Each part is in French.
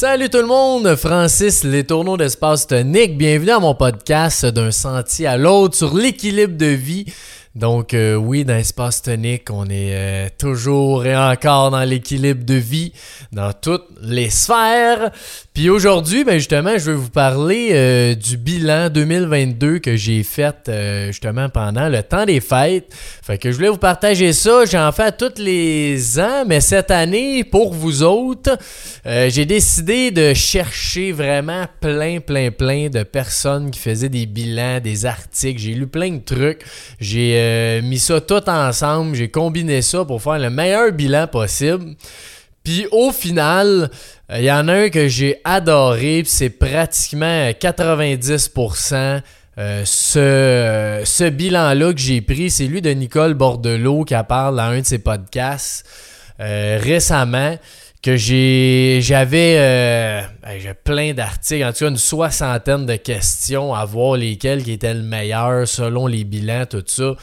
Salut tout le monde, Francis Les Tourneaux d'Espace Tonique. Bienvenue à mon podcast d'un sentier à l'autre sur l'équilibre de vie. Donc euh, oui, dans Espace Tonique, on est euh, toujours et encore dans l'équilibre de vie dans toutes les sphères. Puis aujourd'hui, ben justement, je vais vous parler euh, du bilan 2022 que j'ai fait justement pendant le temps des fêtes. Fait que je voulais vous partager ça. J'en fais tous les ans, mais cette année, pour vous autres, j'ai décidé de chercher vraiment plein, plein, plein de personnes qui faisaient des bilans, des articles. J'ai lu plein de trucs. J'ai euh, mis ça tout ensemble, j'ai combiné ça pour faire le meilleur bilan possible. Puis au final, il y en a un que j'ai adoré, puis c'est pratiquement 90%. Euh, ce, euh, ce bilan-là que j'ai pris, c'est lui de Nicole Bordelot qui a parlé dans un de ses podcasts récemment que j'ai j'avais plein d'articles, en tout cas une soixantaine de questions à voir lesquelles qui étaient le meilleur selon les bilans, tout ça.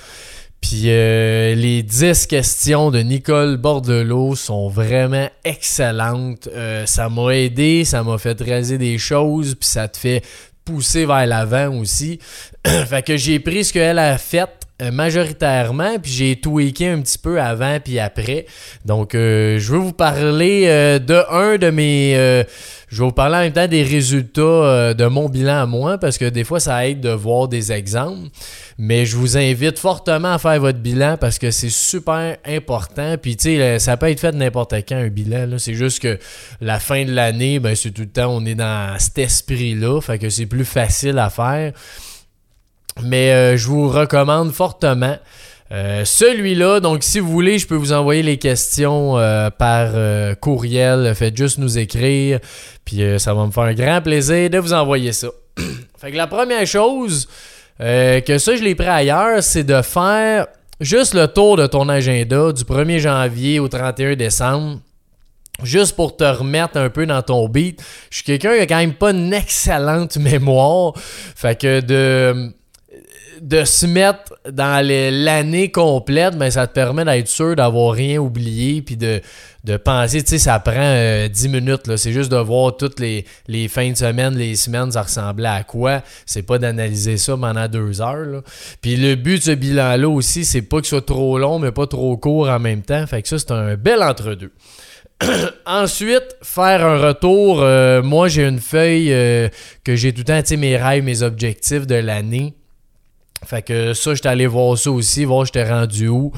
Puis euh, les 10 questions de Nicole Bordelot sont vraiment excellentes. Euh, ça m'a aidé, ça m'a fait réaliser des choses, puis ça te fait pousser vers l'avant aussi. fait que j'ai pris ce qu'elle a fait euh, majoritairement, puis j'ai tweaké un petit peu avant puis après. Donc, je veux vous parler de un de mes je vais vous parler en même temps des résultats euh, de mon bilan à moi parce que des fois, ça aide de voir des exemples. Mais je vous invite fortement à faire votre bilan parce que c'est super important. Puis, tu sais, ça peut être fait n'importe quand, un bilan. C'est juste que la fin de l'année, ben, c'est tout le temps, on est dans cet esprit-là. Fait que c'est plus facile à faire. Mais euh, je vous recommande fortement. Euh, celui-là, donc si vous voulez, je peux vous envoyer les questions euh, par courriel. Faites juste nous écrire. Puis ça va me faire un grand plaisir de vous envoyer ça. fait que la première chose, que ça je l'ai pris ailleurs, c'est de faire juste le tour de ton agenda du 1er janvier au 31 décembre. Juste pour te remettre un peu dans ton beat. Je suis quelqu'un qui a quand même pas une excellente mémoire. Fait que de de se mettre dans l'année complète, ben, ça te permet d'être sûr d'avoir rien oublié puis de, penser, tu sais, ça prend 10 euh, minutes, c'est juste de voir toutes les, fins de semaine, les semaines, ça ressemblait à quoi. C'est pas d'analyser ça pendant deux heures. Puis le but de ce bilan-là aussi, c'est pas que ce soit trop long, mais pas trop court en même temps. Fait que ça, c'est un bel entre-deux. Ensuite, faire un retour. Euh, moi, j'ai une feuille euh, que j'ai tout le temps, mes rêves, mes objectifs de l'année. Fait que ça, j'étais allé voir ça aussi, voir j'étais rendu où.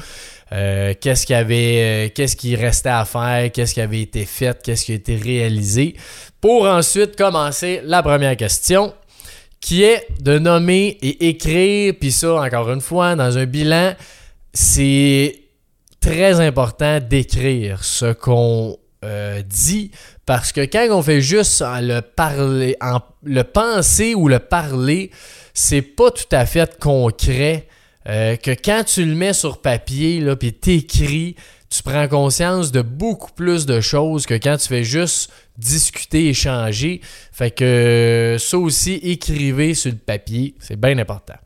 Euh, qu'est-ce qui avait euh, qu'est-ce qui restait à faire, qu'est-ce qui avait été fait, qu'est-ce qui a été réalisé pour ensuite commencer la première question qui est de nommer et écrire puis ça encore une fois dans un bilan, c'est très important d'écrire ce qu'on euh, dit parce que quand on fait juste le parler en, le penser ou le parler, c'est pas tout à fait concret. Euh, que quand tu le mets sur papier, là, puis t'écris, tu prends conscience de beaucoup plus de choses que quand tu fais juste discuter, échanger. Fait que ça aussi, écrivez sur le papier, c'est bien important.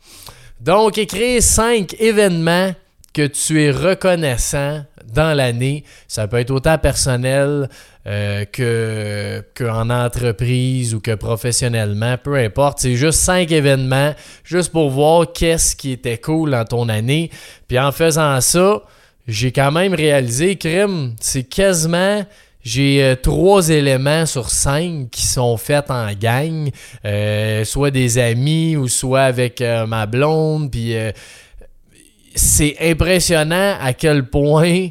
Donc, écrire cinq événements que tu es reconnaissant dans l'année. Ça peut être autant personnel euh, que qu'en entreprise ou que professionnellement, peu importe. C'est juste cinq événements, juste pour voir qu'est-ce qui était cool dans ton année. Puis en faisant ça, j'ai quand même réalisé, crime, c'est quasiment j'ai euh, trois éléments sur cinq qui sont faits en gang, euh, soit des amis ou soit avec ma blonde. Puis c'est impressionnant à quel point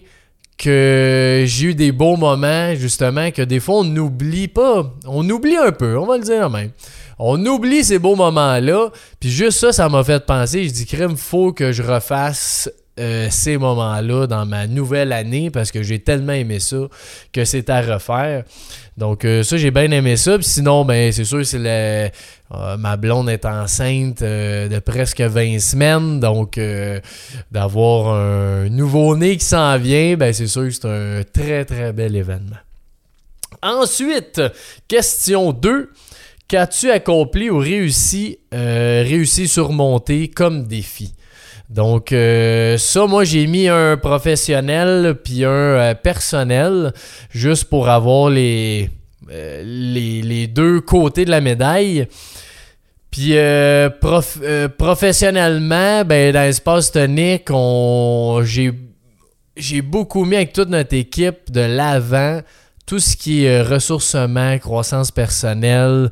que j'ai eu des beaux moments, justement, que des fois on n'oublie pas. On oublie un peu, on va le dire même. On oublie ces beaux moments-là. Puis juste ça, ça m'a fait penser. Je dis, crème, faut que je refasse euh, ces moments-là dans ma nouvelle année parce que j'ai tellement aimé ça que c'est à refaire. Donc euh, ça, j'ai bien aimé ça. Puis sinon, ben c'est sûr, c'est euh, ma blonde est enceinte de presque 20 semaines. Donc d'avoir un nouveau-né qui s'en vient, ben c'est sûr que c'est un très très bel événement. Ensuite, question 2. Qu'as-tu accompli ou réussi, réussi surmonter comme défi? Donc euh, ça, moi j'ai mis un professionnel puis un euh, personnel juste pour avoir les les, deux côtés de la médaille. Puis professionnellement, ben, dans l'espace tonique, j'ai beaucoup mis avec toute notre équipe de l'avant tout ce qui est ressourcement, croissance personnelle,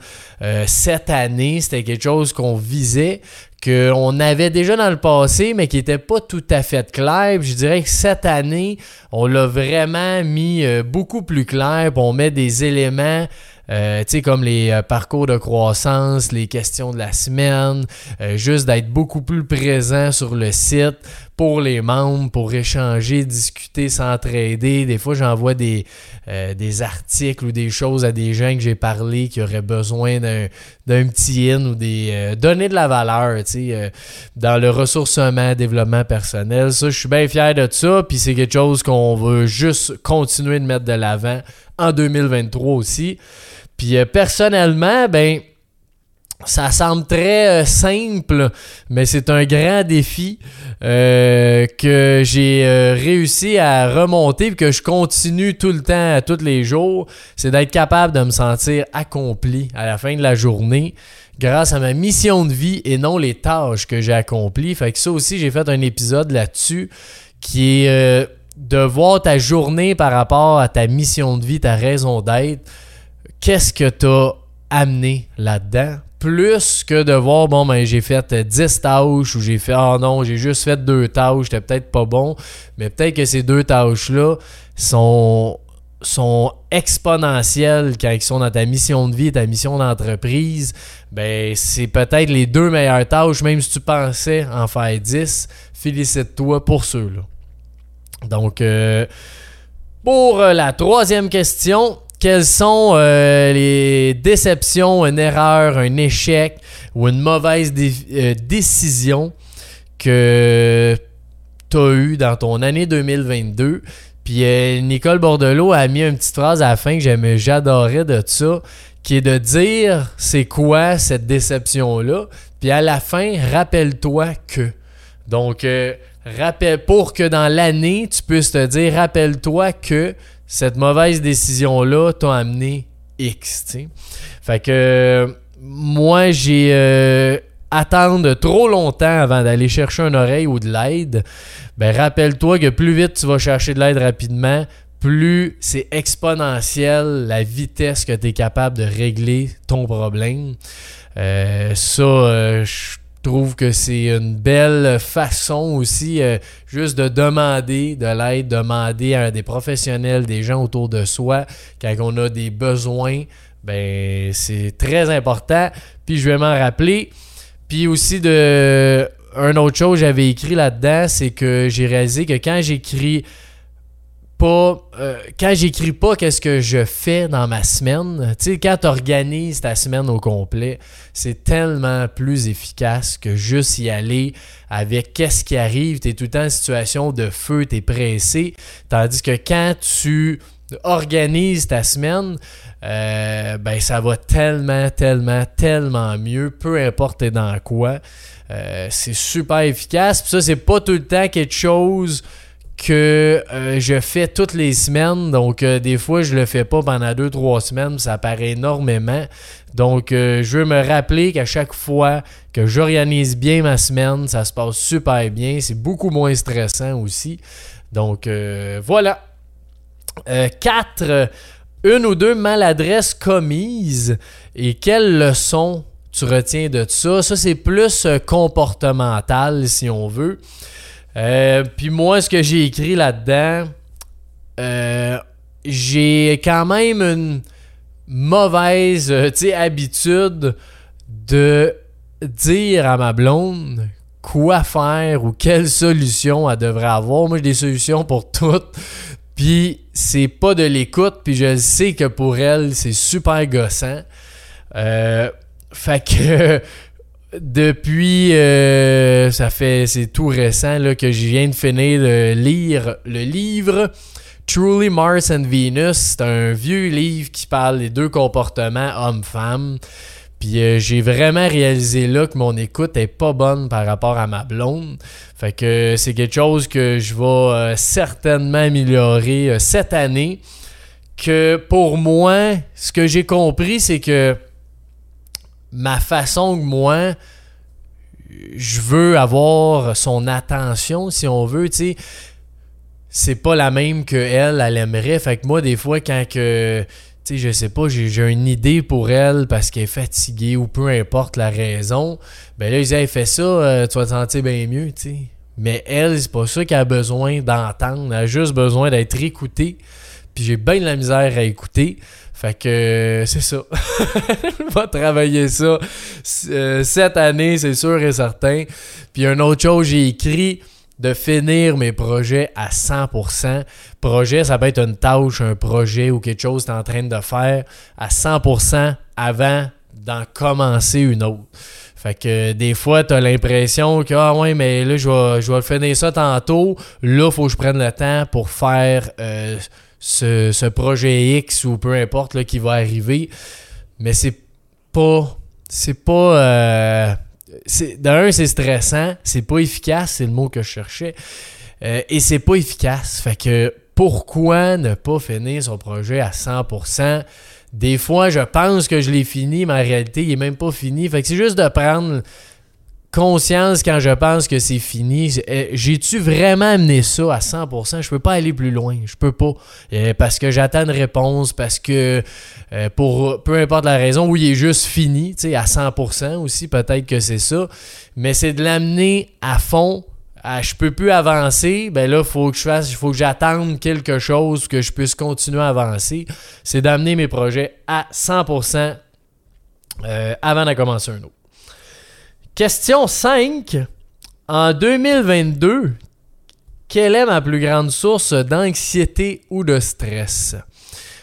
cette année, c'était quelque chose qu'on visait qu'on avait déjà dans le passé, mais qui n'était pas tout à fait clair. je dirais que cette année, on l'a vraiment mis euh, beaucoup plus clair. on met des éléments euh, tu sais, comme les euh, parcours de croissance, les questions de la semaine, euh, juste d'être beaucoup plus présent sur le site pour les membres, pour échanger, discuter, s'entraider. Des fois, j'envoie des, des articles ou des choses à des gens que j'ai parlé qui auraient besoin d'un petit in ou des donner de la valeur, sais, dans le ressourcement, développement personnel. Ça, je suis bien fier de ça, puis c'est quelque chose qu'on veut juste continuer de mettre de l'avant en 2023 aussi. Puis euh, personnellement, ben, ça semble très euh, simple, mais c'est un grand défi euh, que j'ai réussi à remonter et que je continue tout le temps, tous les jours. C'est d'être capable de me sentir accompli à la fin de la journée grâce à ma mission de vie et non les tâches que j'ai accomplies. Fait que ça aussi, j'ai fait un épisode là-dessus qui est de voir ta journée par rapport à ta mission de vie, ta raison d'être qu'est-ce que tu as amené là-dedans? Plus que de voir, bon, ben, j'ai fait 10 tâches ou j'ai fait, oh non, j'ai juste fait deux tâches, j'étais peut-être pas bon, mais peut-être que ces deux tâches-là sont, sont exponentielles quand ils sont dans ta mission de vie, ta mission d'entreprise. Ben, c'est peut-être les deux meilleures tâches, même si tu pensais en faire 10. Félicite-toi pour ceux-là. Donc, euh, pour la troisième question, quelles sont euh, les déceptions, une erreur, un échec ou une mauvaise euh, décision que tu as eu dans ton année 2022? Puis euh, Nicole Bordelot a mis une petite phrase à la fin que j'adorais de ça, qui est de dire c'est quoi cette déception-là? Puis à la fin, rappelle-toi que. Donc, rappelle, pour que dans l'année, tu puisses te dire rappelle-toi que cette mauvaise décision-là t'a amené X. T'sais. Fait que moi, j'ai euh, attendre trop longtemps avant d'aller chercher une oreille ou de l'aide. Ben, rappelle-toi que plus vite tu vas chercher de l'aide rapidement, plus c'est exponentiel la vitesse que tu es capable de régler ton problème. Euh, ça, euh, je trouve que c'est une belle façon aussi euh, juste de demander de l'aide, demander à des professionnels, des gens autour de soi quand on a des besoins. Ben, c'est très important. Puis je vais m'en rappeler. Puis aussi de un autre chose j'avais écrit là-dedans, c'est que j'ai réalisé que quand j'écris pas. Euh, quand j'écris pas qu'est-ce que je fais dans ma semaine, tu sais, quand tu organises ta semaine au complet, c'est tellement plus efficace que juste y aller avec qu'est-ce qui arrive. Tu es tout le temps en situation de feu, tu es pressé. Tandis que quand tu organises ta semaine, euh, ben ça va tellement, tellement, tellement mieux, peu importe dans quoi. Euh, c'est super efficace. Puis ça, c'est pas tout le temps quelque chose que euh, je fais toutes les semaines. Donc, euh, des fois, je le fais pas pendant deux, trois semaines. Ça paraît énormément. Donc, euh, je veux me rappeler qu'à chaque fois que j'organise bien ma semaine, ça se passe super bien. C'est beaucoup moins stressant aussi. Donc, voilà. Quatre, une ou deux maladresses commises. Et quelles leçons tu retiens de ça? Ça, c'est plus comportemental, si on veut. Euh, puis moi, ce que j'ai écrit là-dedans, euh, j'ai quand même une mauvaise euh, habitude de dire à ma blonde quoi faire ou quelle solution elle devrait avoir. Moi, j'ai des solutions pour toutes. Puis c'est pas de l'écoute, puis je sais que pour elle, c'est super gossant. fait que depuis, euh, ça fait, c'est tout récent là, que je viens de finir de lire le livre Truly Mars and Venus. C'est un vieux livre qui parle des deux comportements homme-femme. Puis euh, j'ai vraiment réalisé là que mon écoute est pas bonne par rapport à ma blonde. Fait que c'est quelque chose que je vais euh, certainement améliorer cette année que pour moi, ce que j'ai compris, c'est que ma façon que moi, je veux avoir son attention, si on veut, tu sais, c'est pas la même que elle, elle aimerait. Fait que moi, des fois, quand que, tu sais, je sais pas, j'ai une idée pour elle parce qu'elle est fatiguée ou peu importe la raison, ben là, ils disent, hey, fais ça, euh, tu vas te sentir bien mieux, tu sais. Mais elle, c'est pas ça qu'elle a besoin d'entendre. Elle a juste besoin d'être écoutée. Puis j'ai bien de la misère à écouter. Fait que c'est ça. On va travailler ça euh, cette année, c'est sûr et certain. Puis une autre chose, j'ai écrit de finir mes projets à 100%. Projet, ça peut être une tâche, un projet ou quelque chose que tu es en train de faire à 100% avant d'en commencer une autre. Fait que des fois, tu as l'impression que, ah ouais, mais là, je vais, je vais finir ça tantôt. Là, il faut que je prenne le temps pour faire euh, ce, projet X ou peu importe là, qui va arriver. Mais c'est pas. C'est pas. Euh, D'un, c'est stressant. C'est pas efficace, c'est le mot que je cherchais. Euh, et c'est pas efficace. Fait que pourquoi ne pas finir son projet à 100%? Des fois, je pense que je l'ai fini, mais en réalité, il est même pas fini. Fait que c'est juste de prendre conscience quand je pense que c'est fini. Eh, j'ai-tu vraiment amené ça à 100%? Je peux pas aller plus loin. Je peux pas. Eh, parce que j'attends une réponse, parce que eh, pour peu importe la raison, où il est juste fini, à 100% aussi, peut-être que c'est ça. Mais c'est de l'amener à fond. À, je peux plus avancer, ben là, faut que je fasse, faut que j'attende quelque chose, que je puisse continuer à avancer. C'est d'amener mes projets à 100% euh, avant de commencer un autre. Question 5. En 2022, quelle est ma plus grande source d'anxiété ou de stress?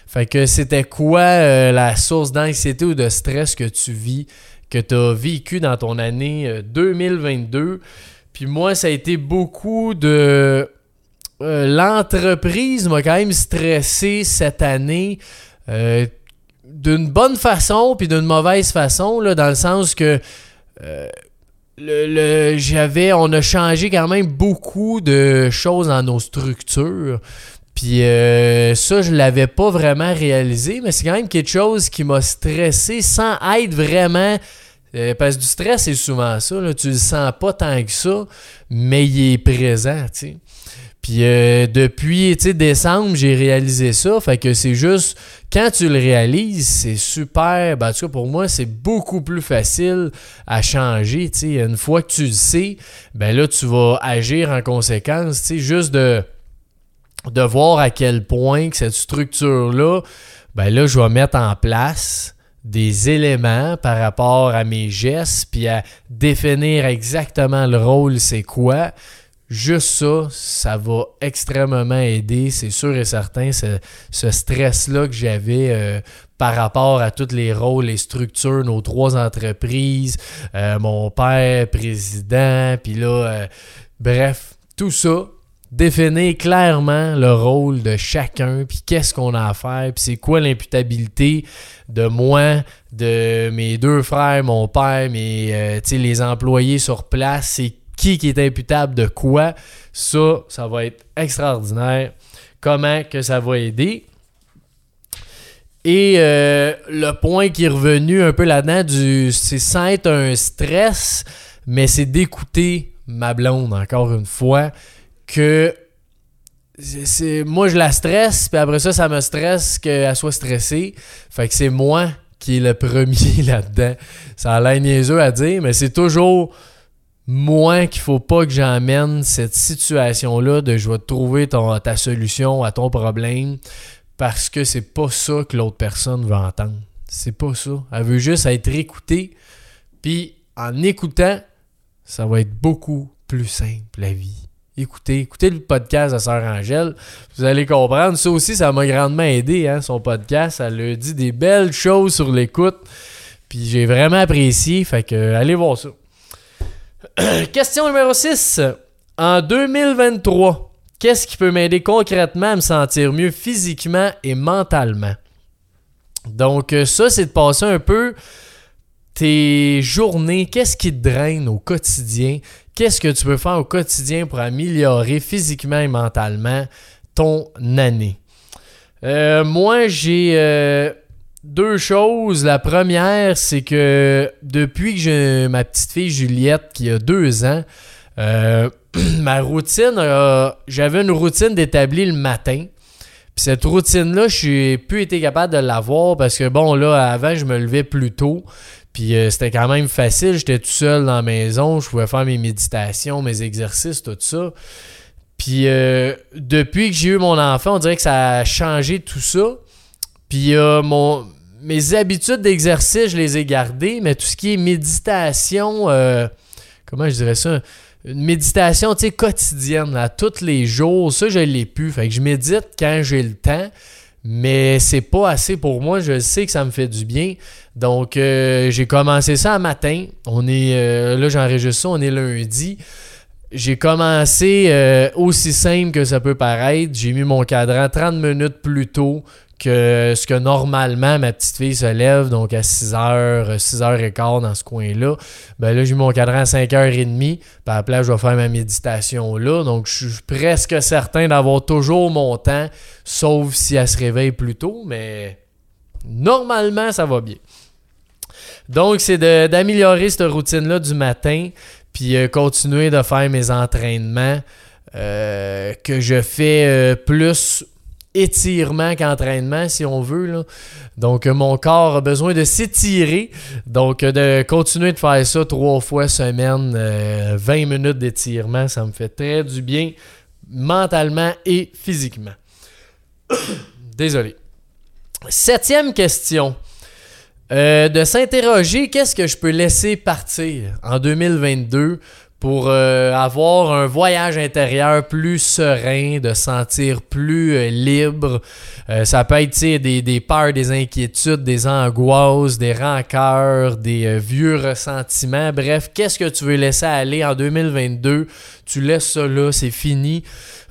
Fait que c'était quoi euh, la source d'anxiété ou de stress que tu vis, que tu as vécu dans ton année 2022? Euh, Puis moi, ça a été beaucoup de... Euh, l'entreprise m'a quand même stressé cette année d'une bonne façon puis d'une mauvaise façon, là, dans le sens que le, j'avais, on a changé quand même beaucoup de choses dans nos structures. Puis euh, ça, je l'avais pas vraiment réalisé, mais c'est quand même quelque chose qui m'a stressé sans être vraiment. Euh, parce que du stress, c'est souvent ça. Là, tu le sens pas tant que ça, mais il est présent, tu. Puis euh, depuis décembre, j'ai réalisé ça. Fait que c'est juste, quand tu le réalises, c'est super. Ben, en tout cas, pour moi, c'est beaucoup plus facile à changer. Une fois que tu le sais, ben là, tu vas agir en conséquence. Juste de, de voir à quel point que cette structure-là, ben là, je vais mettre en place des éléments par rapport à mes gestes, puis à définir exactement le rôle, c'est quoi Juste ça, ça va extrêmement aider, c'est sûr et certain, ce, stress-là que j'avais euh, par rapport à tous les rôles, les structures, nos trois entreprises, euh, mon père président, puis là, euh, bref, tout ça, définir clairement le rôle de chacun, puis qu'est-ce qu'on a à faire, puis c'est quoi l'imputabilité de moi, de mes deux frères, mon père, mes, les employés sur place, c'est qui, qui est imputable de quoi. Ça, ça va être extraordinaire. Comment que ça va aider. Et euh, le point qui est revenu un peu là-dedans, c'est sans être un stress, mais c'est d'écouter ma blonde, encore une fois, que moi je la stresse, puis après ça, ça me stresse qu'elle soit stressée. Fait que c'est moi qui est le premier là-dedans. Ça a l'air niaiseux à dire, mais c'est toujours moi qu'il faut pas que j'emmène cette situation-là de je vais trouver ta solution à ton problème parce que c'est pas ça que l'autre personne veut entendre. C'est pas ça. Elle veut juste être écoutée. Puis en écoutant, ça va être beaucoup plus simple la vie. Écoutez, écoutez le podcast de Sœur Angèle. Vous allez comprendre. Ça aussi, ça m'a grandement aidé, hein, son podcast. Elle dit des belles choses sur l'écoute. Puis j'ai vraiment apprécié. Fait que allez voir ça. Question numéro 6. En 2023, qu'est-ce qui peut m'aider concrètement à me sentir mieux physiquement et mentalement? Donc, euh, ça, c'est de passer un peu tes journées, qu'est-ce qui te draine au quotidien, qu'est-ce que tu peux faire au quotidien pour améliorer physiquement et mentalement ton année? Euh, moi, j'ai euh, deux choses. La première, c'est que depuis que j'ai ma petite fille Juliette qui a deux ans, euh, ma routine, j'avais une routine d'établir le matin. Puis cette routine-là, je n'ai plus été capable de l'avoir parce que, bon, là, avant, je me levais plus tôt. Puis c'était quand même facile. J'étais tout seul dans la maison. Je pouvais faire mes méditations, mes exercices, tout ça. Puis euh, depuis que j'ai eu mon enfant, on dirait que ça a changé tout ça. Puis euh, mon, mes habitudes d'exercice, je les ai gardées, mais tout ce qui est méditation, euh, comment je dirais ça? Une méditation quotidienne, à tous les jours, ça, je l'ai plus. Fait je médite quand j'ai le temps, mais c'est pas assez pour moi. Je sais que ça me fait du bien. Donc, j'ai commencé ça un matin. On est, là, j'enregistre ça, on est lundi. J'ai commencé euh, aussi simple que ça peut paraître. J'ai mis mon cadran 30 minutes plus tôt que ce que normalement ma petite fille se lève, donc à 6h, 6h15 dans ce coin-là. Ben là, j'ai mon cadran à 5h30. Puis à la place, je vais faire ma méditation là. Donc, je suis presque certain d'avoir toujours mon temps, sauf si elle se réveille plus tôt, mais normalement, ça va bien. Donc, c'est d'améliorer cette routine-là du matin puis euh, continuer de faire mes entraînements euh, que je fais euh, plus étirement qu'entraînement, si on veut. Donc, mon corps a besoin de s'étirer. Donc, de continuer de faire ça trois fois semaine, 20 minutes d'étirement, ça me fait très du bien mentalement et physiquement. Désolé. Septième question. Euh, de s'interroger qu'est-ce que je peux laisser partir? En 2022 pour euh, avoir un voyage intérieur plus serein, de sentir plus euh, libre. ça peut être des, des peurs, des inquiétudes, des angoisses, des rancœurs, des vieux ressentiments. Bref, qu'est-ce que tu veux laisser aller en 2022? Tu laisses ça là, c'est fini.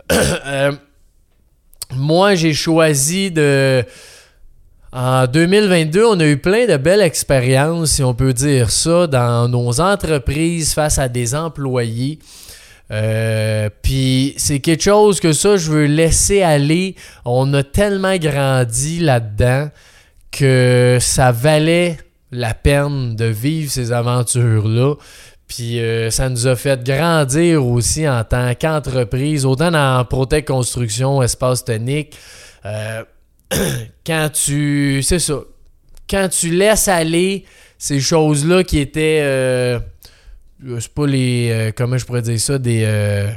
moi, j'ai choisi de en 2022, on a eu plein de belles expériences, si on peut dire ça, dans nos entreprises face à des employés. Euh, puis c'est quelque chose que ça, je veux laisser aller. On a tellement grandi là-dedans que ça valait la peine de vivre ces aventures-là. Puis euh, ça nous a fait grandir aussi en tant qu'entreprise, autant dans Protect Construction, Espace Tonique. Euh, quand tu. C'est ça. Quand tu laisses aller ces choses-là qui étaient. Euh, c'est pas les. Euh, comment je pourrais dire ça Des. Euh,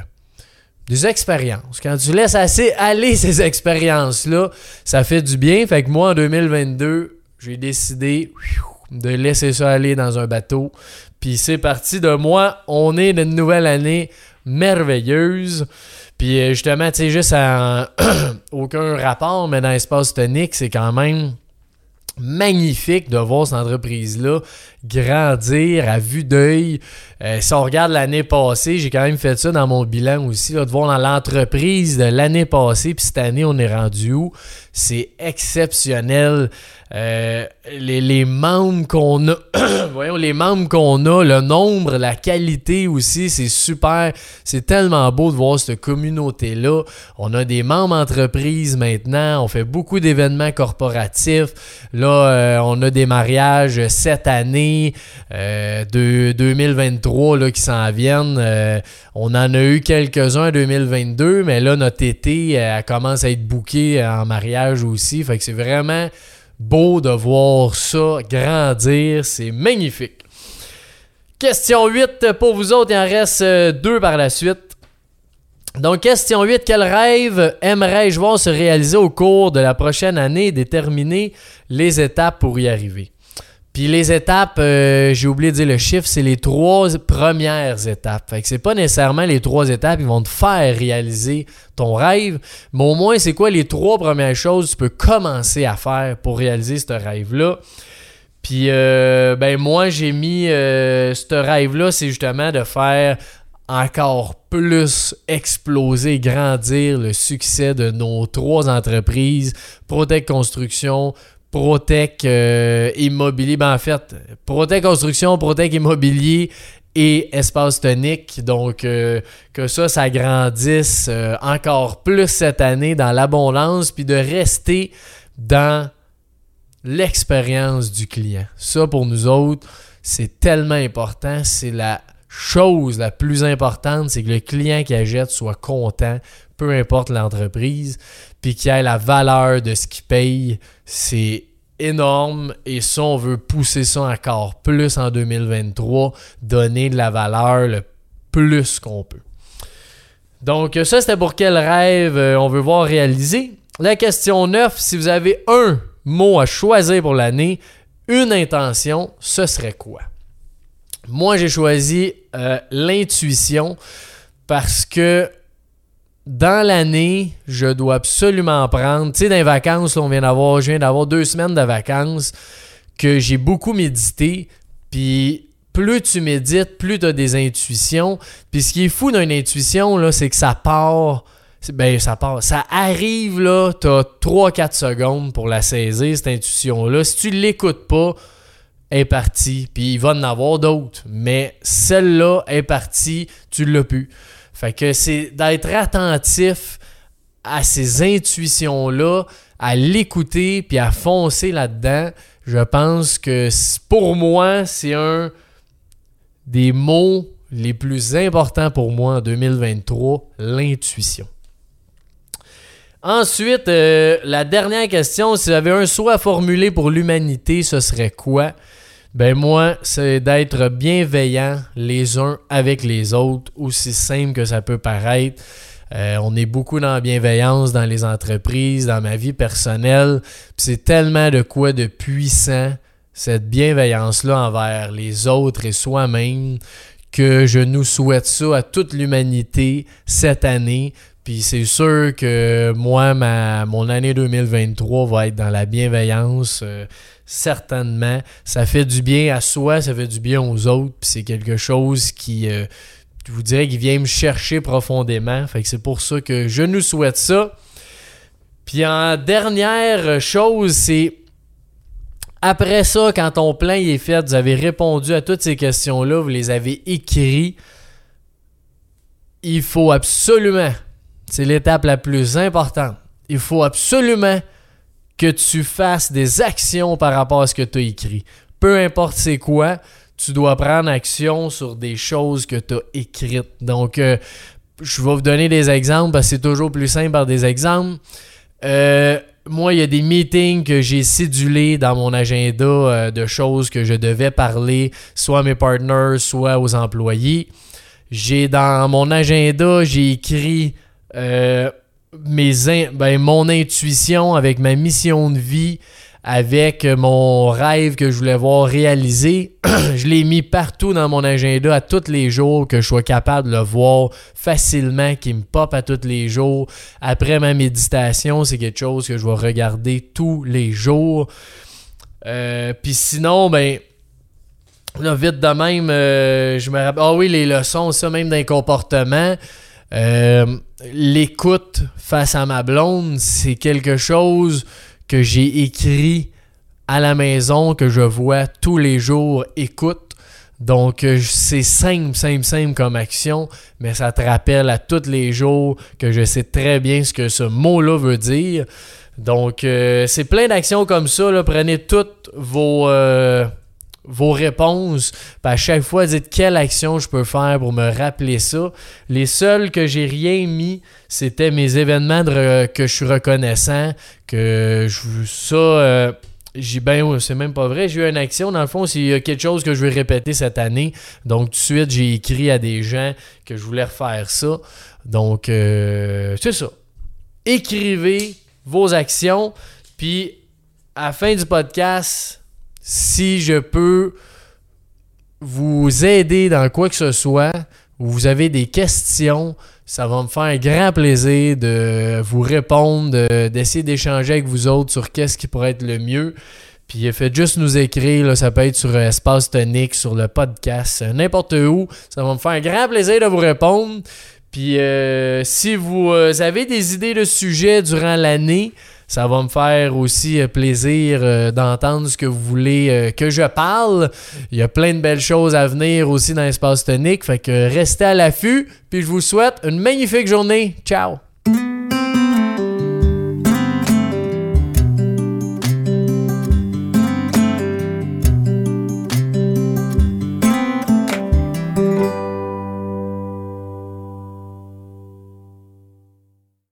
des expériences. Quand tu laisses assez aller ces expériences-là, ça fait du bien. Fait que moi, en 2022, j'ai décidé de laisser ça aller dans un bateau. Puis c'est parti de moi. On est d'une nouvelle année merveilleuse. Puis euh, justement, tu sais, juste aucun rapport, mais dans l'espace tonique, c'est quand même magnifique de voir cette entreprise-là grandir à vue d'œil. Euh, si on regarde l'année passée, j'ai quand même fait ça dans mon bilan aussi, de voir dans l'entreprise de l'année passée, puis cette année, on est rendu où? C'est exceptionnel. Euh, les, membres qu'on a, voyons, les membres qu'on a, le nombre, la qualité aussi, c'est super. C'est tellement beau de voir cette communauté-là. On a des membres entreprises maintenant, on fait beaucoup d'événements corporatifs. Là, euh, on a des mariages cette année, euh, de 2023 là, qui s'en viennent. on en a eu quelques-uns en 2022, mais là, notre été, elle commence à être bouquée en mariage aussi. Fait que c'est vraiment beau de voir ça grandir. C'est magnifique. Question 8 pour vous autres. Il en reste euh, deux par la suite. Donc, question 8. Quel rêve aimerais-je voir se réaliser au cours de la prochaine année déterminer les étapes pour y arriver? Puis les étapes, euh, j'ai oublié de dire le chiffre, c'est les trois premières étapes. Fait que c'est pas nécessairement les trois étapes qui vont te faire réaliser ton rêve, mais au moins c'est quoi les trois premières choses que tu peux commencer à faire pour réaliser ce rêve-là? Puis euh, ben moi j'ai mis euh, ce rêve-là, c'est justement de faire encore plus exploser, grandir le succès de nos trois entreprises, Protect Construction, Protec euh, Immobilier, ben en fait, Protec Construction, Protec Immobilier et espace tonique. Donc, euh, que ça, ça grandisse euh, encore plus cette année dans l'abondance, puis de rester dans l'expérience du client. Ça, pour nous autres, c'est tellement important. C'est la chose la plus importante, c'est que le client qui achète soit content, peu importe l'entreprise, puis qu'il ait la valeur de ce qu'il paye. C'est énorme et ça, on veut pousser ça encore plus en 2023, donner de la valeur le plus qu'on peut. Donc, ça, c'était pour quel rêve euh, on veut voir réaliser. La question 9, si vous avez un mot à choisir pour l'année, une intention, ce serait quoi? Moi, j'ai choisi euh, l'intuition parce que dans l'année, je dois absolument prendre, tu sais, dans les vacances, on vient d'avoir, je viens d'avoir deux semaines de vacances que j'ai beaucoup médité, puis plus tu médites, plus tu as des intuitions. Puis ce qui est fou d'une intuition, là, c'est que ça part, ben ça part, ça arrive, là, tu as 3-4 secondes pour la saisir, cette intuition-là. Si tu l'écoutes pas, est partie, puis il va en avoir d'autres, mais celle-là est partie, tu l'as plus. Fait que c'est d'être attentif à ces intuitions-là, à l'écouter, puis à foncer là-dedans. Je pense que pour moi, c'est un des mots les plus importants pour moi en 2023, l'intuition. Ensuite, euh, la dernière question, si avez un souhait à formuler pour l'humanité, ce serait quoi? Ben moi, c'est d'être bienveillant les uns avec les autres, aussi simple que ça peut paraître. Euh, on est beaucoup dans la bienveillance dans les entreprises, dans ma vie personnelle. C'est tellement de quoi de puissant, cette bienveillance-là envers les autres et soi-même, que je nous souhaite ça à toute l'humanité cette année. Puis c'est sûr que moi, ma, mon année 2023 va être dans la bienveillance. Euh, certainement. Ça fait du bien à soi, ça fait du bien aux autres, puis c'est quelque chose qui, euh, je vous dirais, qui vient me chercher profondément. Fait que c'est pour ça que je nous souhaite ça. Puis en dernière chose, c'est après ça, quand ton plan est fait, vous avez répondu à toutes ces questions-là, vous les avez écrits. Il faut absolument, c'est l'étape la plus importante, il faut absolument que tu fasses des actions par rapport à ce que tu as écrit. Peu importe c'est quoi, tu dois prendre action sur des choses que tu as écrites. Donc, euh, je vais vous donner des exemples parce que c'est toujours plus simple par des exemples. Euh, moi, il y a des meetings que j'ai cédulés dans mon agenda euh, de choses que je devais parler, soit à mes partners, soit aux employés. J'ai dans mon agenda, j'ai écrit mes ben, mon intuition, avec ma mission de vie, avec mon rêve que je voulais voir réalisé. je l'ai mis partout dans mon agenda à tous les jours, que je sois capable de le voir facilement, qui me pop à tous les jours. Après ma méditation, c'est quelque chose que je vais regarder tous les jours. Euh, Puis sinon, ben, là, vite de même, euh, je me rappelle. Ah oui, les leçons, ça, même d'un comportement. Euh, l'écoute face à ma blonde, c'est quelque chose que j'ai écrit à la maison, que je vois tous les jours, écoute. Donc, euh, c'est simple, simple, simple comme action, mais ça te rappelle à tous les jours que je sais très bien ce que ce mot-là veut dire. Donc, euh, c'est plein d'actions comme ça. Prenez toutes vos, vos réponses. à chaque fois, dites quelle action je peux faire pour me rappeler ça. Les seuls que j'ai rien mis, c'était mes événements que je suis reconnaissant. Que je, ça, euh, j'ai ben, c'est même pas vrai. J'ai eu une action. Dans le fond, c'est quelque chose que je vais répéter cette année. Donc, tout de suite, j'ai écrit à des gens que je voulais refaire ça. Donc, euh, c'est ça. Écrivez vos actions. Puis, à la fin du podcast, si je peux vous aider dans quoi que ce soit, ou vous avez des questions, ça va me faire un grand plaisir de vous répondre, d'essayer d'échanger avec vous autres sur qu'est-ce qui pourrait être le mieux. Puis faites juste nous écrire, ça peut être sur Espace Tonique, sur le podcast, n'importe où. Ça va me faire un grand plaisir de vous répondre. Puis euh, si vous euh, avez des idées de sujets durant l'année, Ça va me faire aussi plaisir d'entendre ce que vous voulez que je parle. Il y a plein de belles choses à venir aussi dans l'espace tonique. Fait que restez à l'affût. Puis je vous souhaite une magnifique journée. Ciao!